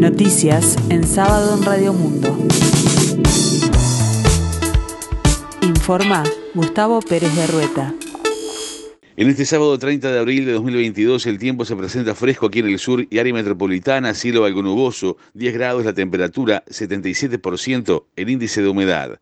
Noticias en sábado en Radio Mundo. Informa Gustavo Pérez de Rueta. En este sábado 30 de abril de 2022 el tiempo se presenta fresco aquí en el sur y área metropolitana, cielo algo nuboso, 10 grados la temperatura, 77% el índice de humedad.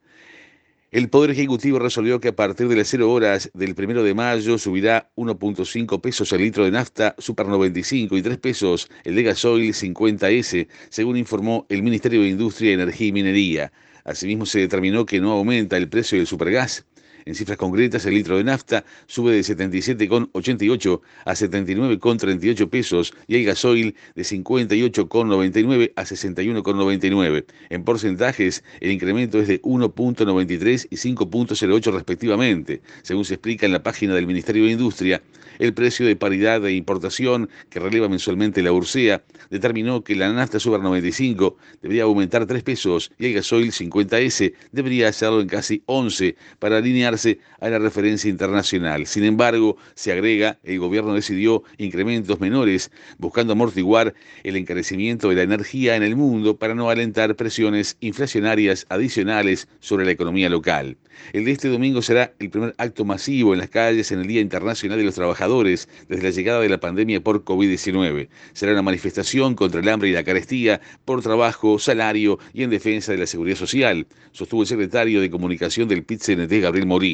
El Poder Ejecutivo resolvió que a partir de las 0 horas del 1 de mayo subirá 1.5 pesos el litro de nafta Super 95 y 3 pesos el de gasoil 50S, según informó el Ministerio de Industria, Energía y Minería. Asimismo, se determinó que no aumenta el precio del supergas. En cifras concretas, el litro de nafta sube de 77,88 a 79,38 pesos y el gasoil de 58,99 a 61,99. En porcentajes, el incremento es de 1.93 y 5.08 respectivamente. Según se explica en la página del Ministerio de Industria, el precio de paridad de importación que releva mensualmente la Ursea determinó que la nafta Super 95 debería aumentar 3 pesos y el gasoil 50S debería hacerlo en casi 11 para alinearse a la referencia internacional. Sin embargo, se agrega, el gobierno decidió incrementos menores, buscando amortiguar el encarecimiento de la energía en el mundo para no alentar presiones inflacionarias adicionales sobre la economía local. El de este domingo será el primer acto masivo en las calles en el Día Internacional de los Trabajadores desde la llegada de la pandemia por COVID-19. Será una manifestación contra el hambre y la carestía, por trabajo, salario y en defensa de la seguridad social, sostuvo el secretario de Comunicación del PIT-CNT, Gabriel Morín.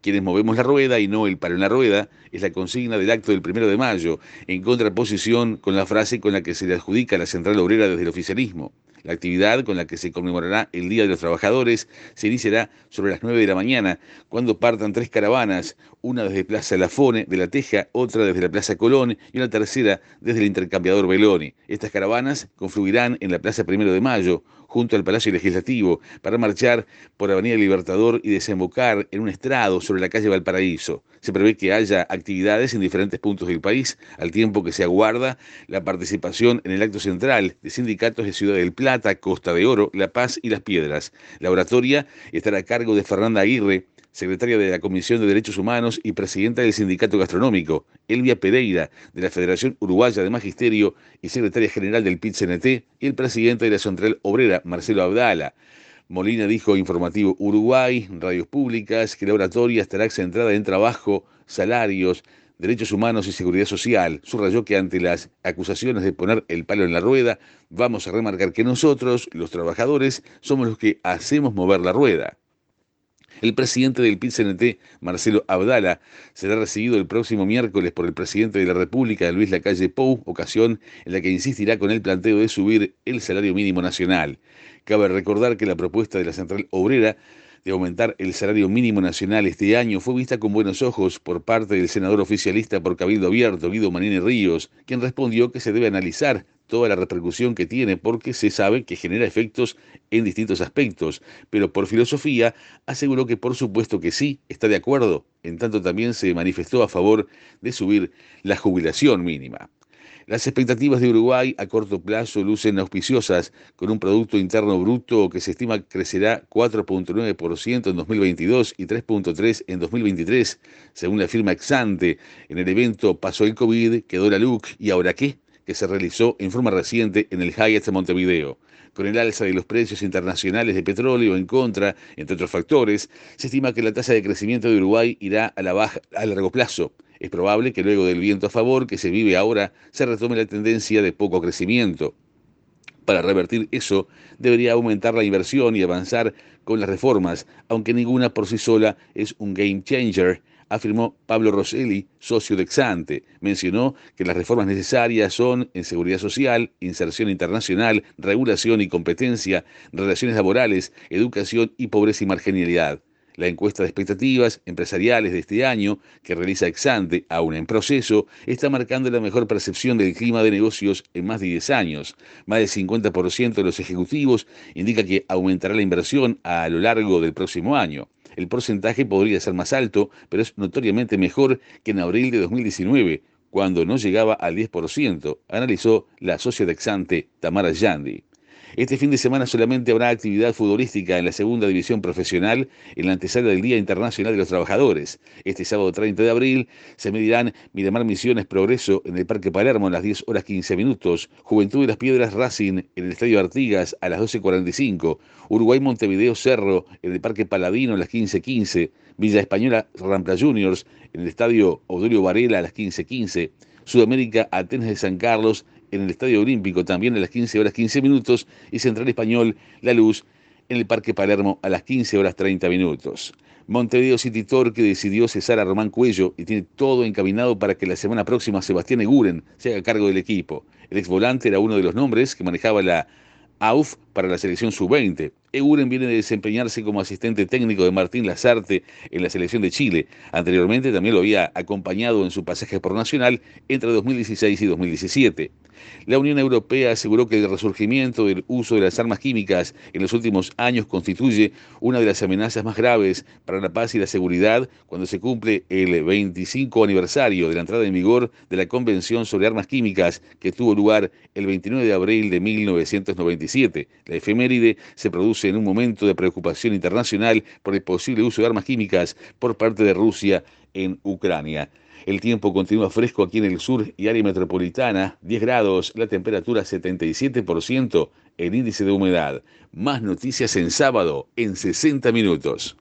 Quienes movemos la rueda y no el palo en la rueda es la consigna del acto del primero de mayo, en contraposición con la frase con la que se le adjudica a la Central Obrera desde el oficialismo. La actividad con la que se conmemorará el Día de los Trabajadores se iniciará sobre las 9 de la mañana, cuando partan tres caravanas, una desde Plaza Lafone de La Teja, otra desde la Plaza Colón y una tercera desde el intercambiador Beloni. Estas caravanas confluirán en la Plaza Primero de Mayo, junto al Palacio Legislativo, para marchar por Avenida Libertador y desembocar en un estrado sobre la calle Valparaíso. Se prevé que haya actividades en diferentes puntos del país, al tiempo que se aguarda la participación en el acto central de sindicatos de Ciudad del Plata, Costa de Oro, La Paz y Las Piedras. La oratoria estará a cargo de Fernanda Aguirre, secretaria de la Comisión de Derechos Humanos y presidenta del Sindicato Gastronómico, Elvia Pereira, de la Federación Uruguaya de Magisterio y secretaria general del PIT-CNT, y el presidente de la Central Obrera, Marcelo Abdala. Molina dijo Informativo Uruguay, Radios Públicas, que la oratoria estará centrada en trabajo, salarios, derechos humanos y seguridad social. Subrayó que ante las acusaciones de poner el palo en la rueda, vamos a remarcar que nosotros, los trabajadores, somos los que hacemos mover la rueda. El presidente del PIT-CNT, Marcelo Abdala, será recibido el próximo miércoles por el presidente de la República, Luis Lacalle Pou, ocasión en la que insistirá con el planteo de subir el salario mínimo nacional. Cabe recordar que la propuesta de la Central Obrera de aumentar el salario mínimo nacional este año. Fue vista con buenos ojos por parte del senador oficialista por Cabildo Abierto, Guido Manini Ríos, quien respondió que se debe analizar toda la repercusión que tiene porque se sabe que genera efectos en distintos aspectos, pero por filosofía aseguró que por supuesto que sí, está de acuerdo, en tanto también se manifestó a favor de subir la jubilación mínima. Las expectativas de Uruguay a corto plazo lucen auspiciosas, con un Producto Interno Bruto que se estima crecerá 4.9% en 2022 y 3.3% en 2023, según la firma Exante. En el evento pasó el COVID, quedó la LUC y ahora qué, que se realizó en forma reciente en el Hyatt de Montevideo. Con el alza de los precios internacionales de petróleo en contra, entre otros factores, se estima que la tasa de crecimiento de Uruguay irá a la baja a largo plazo. Es probable que luego del viento a favor que se vive ahora se retome la tendencia de poco crecimiento. Para revertir eso, debería aumentar la inversión y avanzar con las reformas, aunque ninguna por sí sola es un game changer, afirmó Pablo Rosselli, socio de Exante. Mencionó que las reformas necesarias son en seguridad social, inserción internacional, regulación y competencia, relaciones laborales, educación y pobreza y marginalidad. La encuesta de expectativas empresariales de este año, que realiza Exante, aún en proceso, está marcando la mejor percepción del clima de negocios en más de 10 años. Más del 50% de los ejecutivos indica que aumentará la inversión a lo largo del próximo año. El porcentaje podría ser más alto, pero es notoriamente mejor que en abril de 2019, cuando no llegaba al 10%, analizó la socia de Exante, Tamara Yandi. Este fin de semana solamente habrá actividad futbolística en la segunda división profesional en la antesala del Día Internacional de los Trabajadores. Este sábado 30 de abril se medirán Miramar Misiones Progreso en el Parque Palermo a las 10 horas 15 minutos, Juventud de las Piedras Racing en el Estadio Artigas a las 12.45, Uruguay Montevideo Cerro en el Parque Paladino a las 15.15, Villa Española Rampla Juniors en el Estadio Odolio Varela a las 15.15, Sudamérica Atenas de San Carlos en el Estadio Olímpico también a las 15 horas 15 minutos y Central Español La Luz en el Parque Palermo a las 15 horas 30 minutos. Montevideo City Torque decidió cesar a Román Cuello y tiene todo encaminado para que la semana próxima Sebastián Eguren se haga cargo del equipo. El ex volante era uno de los nombres que manejaba la AUF para la selección sub-20. Eguren viene de desempeñarse como asistente técnico de Martín Lazarte en la selección de Chile. Anteriormente también lo había acompañado en su pasaje por Nacional entre 2016 y 2017. La Unión Europea aseguró que el resurgimiento del uso de las armas químicas en los últimos años constituye una de las amenazas más graves para la paz y la seguridad cuando se cumple el 25 aniversario de la entrada en vigor de la Convención sobre Armas Químicas que tuvo lugar el 29 de abril de 1997. La efeméride se produce en un momento de preocupación internacional por el posible uso de armas químicas por parte de Rusia en Ucrania. El tiempo continúa fresco aquí en el sur y área metropolitana, 10 grados, la temperatura 77%, el índice de humedad. Más noticias en sábado, en 60 minutos.